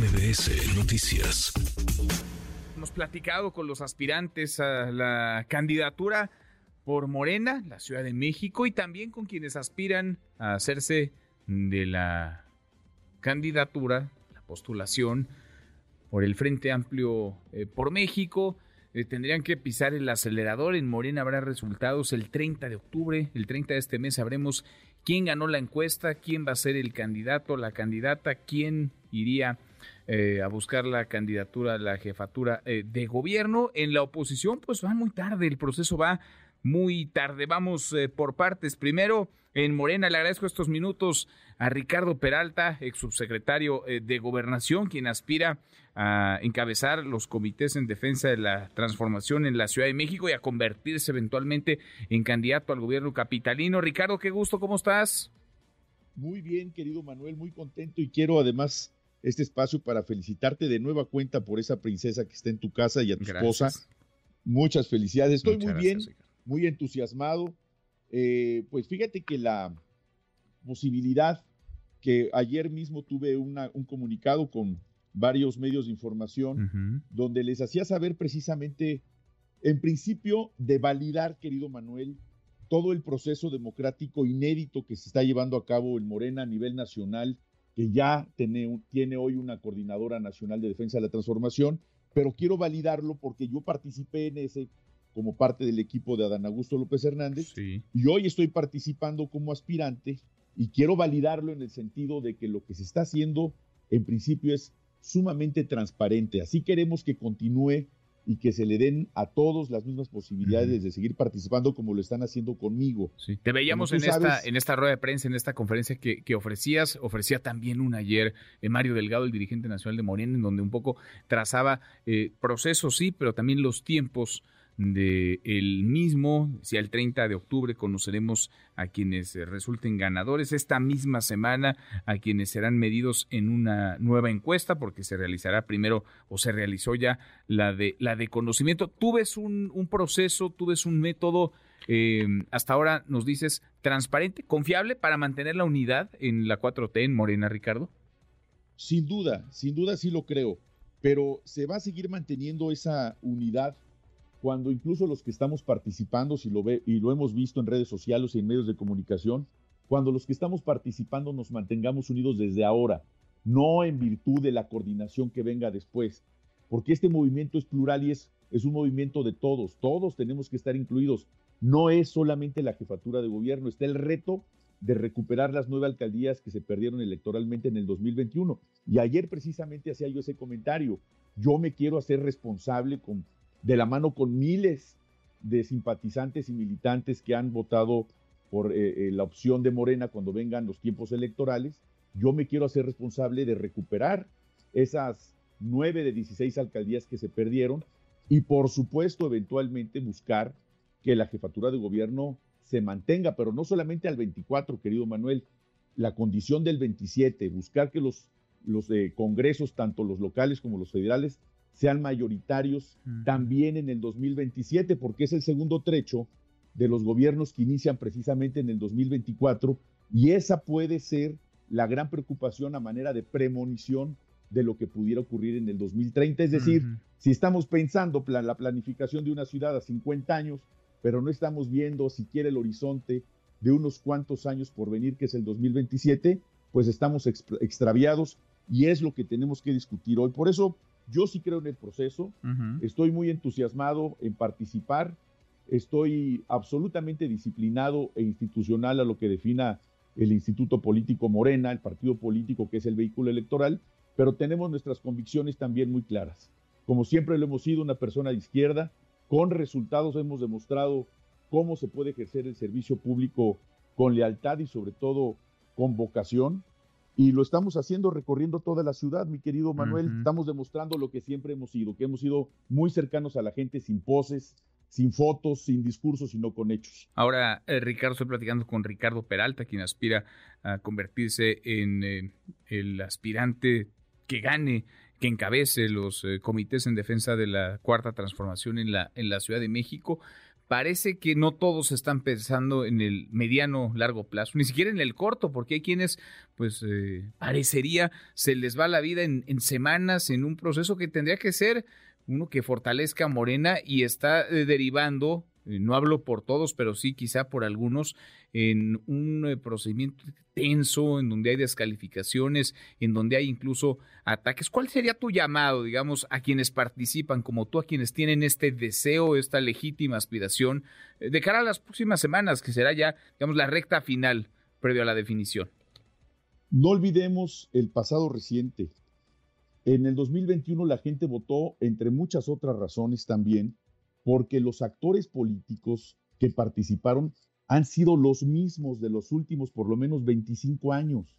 MBS Noticias. Hemos platicado con los aspirantes a la candidatura por Morena, la Ciudad de México, y también con quienes aspiran a hacerse de la candidatura, la postulación por el Frente Amplio eh, por México. Eh, tendrían que pisar el acelerador. En Morena habrá resultados el 30 de octubre. El 30 de este mes sabremos quién ganó la encuesta, quién va a ser el candidato, la candidata, quién iría eh, a buscar la candidatura a la jefatura de gobierno. En la oposición, pues va muy tarde, el proceso va muy tarde. Vamos eh, por partes. Primero, en Morena, le agradezco estos minutos a Ricardo Peralta, ex subsecretario eh, de Gobernación, quien aspira a encabezar los comités en defensa de la transformación en la Ciudad de México y a convertirse eventualmente en candidato al gobierno capitalino. Ricardo, qué gusto, ¿cómo estás? Muy bien, querido Manuel, muy contento y quiero además este espacio para felicitarte de nueva cuenta por esa princesa que está en tu casa y a tu esposa. Muchas felicidades. Estoy muy bien muy entusiasmado. Eh, pues fíjate que la posibilidad que ayer mismo tuve una, un comunicado con varios medios de información donde les hacía saber precisamente, en principio, de validar, querido Manuel, todo el proceso democrático inédito que se está llevando a cabo en Morena a nivel nacional, que ya tiene, tiene hoy una coordinadora nacional de defensa de la transformación, pero quiero validarlo porque yo participé en ese como parte del equipo de Adán Augusto López Hernández. Y hoy estoy participando como aspirante y quiero validarlo en el sentido de que lo que se está haciendo en principio es sumamente transparente. Así queremos que continúe y que se le den a todos las mismas posibilidades de seguir participando como lo están haciendo conmigo. Te veíamos en esta, en esta rueda de prensa, en esta conferencia que, que ofrecías, ofrecía también una ayer eh, Mario Delgado, el dirigente nacional de Morena, en donde un poco trazaba eh, procesos, sí, pero también los tiempos de el mismo, si el 30 de octubre conoceremos a quienes resulten ganadores, esta misma semana a quienes serán medidos en una nueva encuesta, porque se realizará primero o se realizó ya la de la de conocimiento. Tú ves un, un proceso, tú ves un método, eh, hasta ahora nos dices, transparente, confiable para mantener la unidad en la 4T en Morena, Ricardo. Sin duda, sin duda sí lo creo, pero se va a seguir manteniendo esa unidad cuando incluso los que estamos participando, si lo ve, y lo hemos visto en redes sociales y en medios de comunicación, cuando los que estamos participando nos mantengamos unidos desde ahora, no en virtud de la coordinación que venga después, porque este movimiento es plural y es, es un movimiento de todos, todos tenemos que estar incluidos, no es solamente la jefatura de gobierno, está el reto de recuperar las nueve alcaldías que se perdieron electoralmente en el 2021. Y ayer precisamente hacía yo ese comentario, yo me quiero hacer responsable con de la mano con miles de simpatizantes y militantes que han votado por eh, eh, la opción de Morena cuando vengan los tiempos electorales, yo me quiero hacer responsable de recuperar esas nueve de 16 alcaldías que se perdieron y por supuesto eventualmente buscar que la jefatura de gobierno se mantenga, pero no solamente al 24, querido Manuel, la condición del 27, buscar que los, los eh, congresos, tanto los locales como los federales, sean mayoritarios también en el 2027, porque es el segundo trecho de los gobiernos que inician precisamente en el 2024 y esa puede ser la gran preocupación a manera de premonición de lo que pudiera ocurrir en el 2030. Es decir, si estamos pensando la planificación de una ciudad a 50 años, pero no estamos viendo siquiera el horizonte de unos cuantos años por venir, que es el 2027, pues estamos extraviados y es lo que tenemos que discutir hoy. Por eso yo sí creo en el proceso, estoy muy entusiasmado en participar, estoy absolutamente disciplinado e institucional a lo que defina el Instituto Político Morena, el partido político que es el vehículo electoral, pero tenemos nuestras convicciones también muy claras. Como siempre lo hemos sido una persona de izquierda, con resultados hemos demostrado cómo se puede ejercer el servicio público con lealtad y sobre todo con vocación y lo estamos haciendo recorriendo toda la ciudad, mi querido Manuel. Estamos demostrando lo que siempre hemos sido, que hemos sido muy cercanos a la gente sin poses, sin fotos, sin discursos, sino con hechos. Ahora, eh, Ricardo, estoy platicando con Ricardo Peralta, quien aspira a convertirse en eh, el aspirante que gane, que encabece los eh, comités en defensa de la cuarta transformación en la, en la Ciudad de México parece que no todos están pensando en el mediano largo plazo, ni siquiera en el corto, porque hay quienes, pues, eh, parecería se les va la vida en, en, semanas en un proceso que tendría que ser uno que fortalezca a Morena y está eh, derivando no hablo por todos, pero sí quizá por algunos, en un eh, procedimiento tenso, en donde hay descalificaciones, en donde hay incluso ataques. ¿Cuál sería tu llamado, digamos, a quienes participan, como tú, a quienes tienen este deseo, esta legítima aspiración, eh, de cara a las próximas semanas, que será ya, digamos, la recta final previo a la definición? No olvidemos el pasado reciente. En el 2021 la gente votó, entre muchas otras razones también, porque los actores políticos que participaron han sido los mismos de los últimos por lo menos 25 años.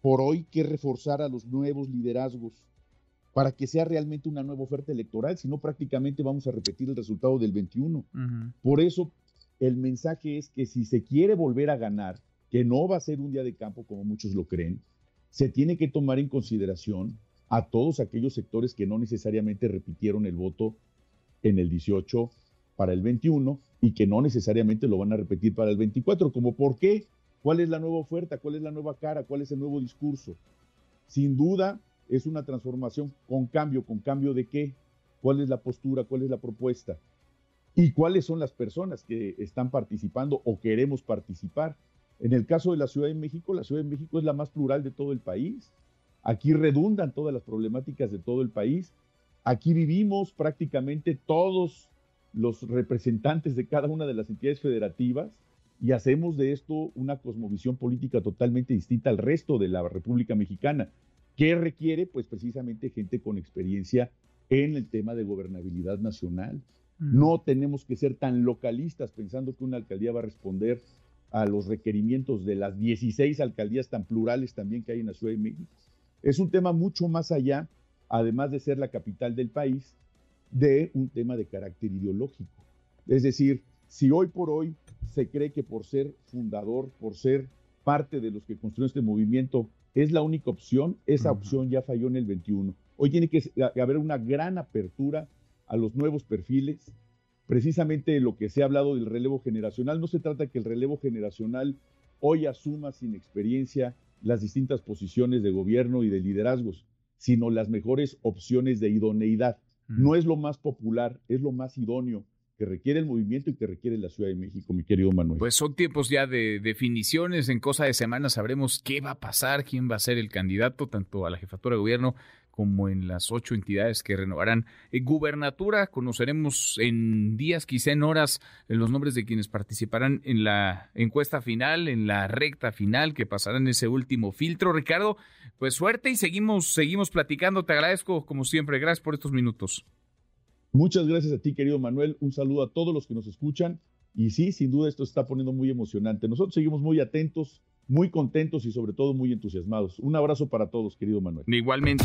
Por hoy que reforzar a los nuevos liderazgos para que sea realmente una nueva oferta electoral, si no prácticamente vamos a repetir el resultado del 21. Por eso el mensaje es que si se quiere volver a ganar, que no va a ser un día de campo como muchos lo creen, se tiene que tomar en consideración a todos aquellos sectores que no necesariamente repitieron el voto en el 18 para el 21 y que no necesariamente lo van a repetir para el 24. ¿Como por qué? ¿Cuál es la nueva oferta? ¿Cuál es la nueva cara? ¿Cuál es el nuevo discurso? Sin duda es una transformación con cambio. ¿Con cambio de qué? ¿Cuál es la postura? ¿Cuál es la propuesta? ¿Y cuáles son las personas que están participando o queremos participar? En el caso de la Ciudad de México, la Ciudad de México es la más plural de todo el país. Aquí redundan todas las problemáticas de todo el país. Aquí vivimos prácticamente todos los representantes de cada una de las entidades federativas y hacemos de esto una cosmovisión política totalmente distinta al resto de la República Mexicana. ¿Qué requiere? Pues precisamente gente con experiencia en el tema de gobernabilidad nacional. Mm. No tenemos que ser tan localistas pensando que una alcaldía va a responder a los requerimientos de las 16 alcaldías tan plurales también que hay en la Ciudad de México. Es un tema mucho más allá, además de ser la capital del país, de un tema de carácter ideológico. Es decir, si hoy por hoy se cree que por ser fundador, por ser parte de los que construyen este movimiento, es la única opción, esa opción ya falló en el 21. Hoy tiene que haber una gran apertura a los nuevos perfiles. Precisamente lo que se ha hablado del relevo generacional, no se trata que el relevo generacional hoy asuma sin experiencia las distintas posiciones de gobierno y de liderazgos, sino las mejores opciones de idoneidad. Mm. No es lo más popular, es lo más idóneo que requiere el movimiento y que requiere la Ciudad de México, mi querido Manuel. Pues son tiempos ya de definiciones, en cosa de semanas sabremos qué va a pasar, quién va a ser el candidato, tanto a la jefatura de gobierno como en las ocho entidades que renovarán en gubernatura. Conoceremos en días, quizá en horas, los nombres de quienes participarán en la encuesta final, en la recta final que pasará en ese último filtro. Ricardo, pues suerte y seguimos, seguimos platicando. Te agradezco como siempre. Gracias por estos minutos. Muchas gracias a ti, querido Manuel. Un saludo a todos los que nos escuchan. Y sí, sin duda esto se está poniendo muy emocionante. Nosotros seguimos muy atentos, muy contentos y sobre todo muy entusiasmados. Un abrazo para todos, querido Manuel. Igualmente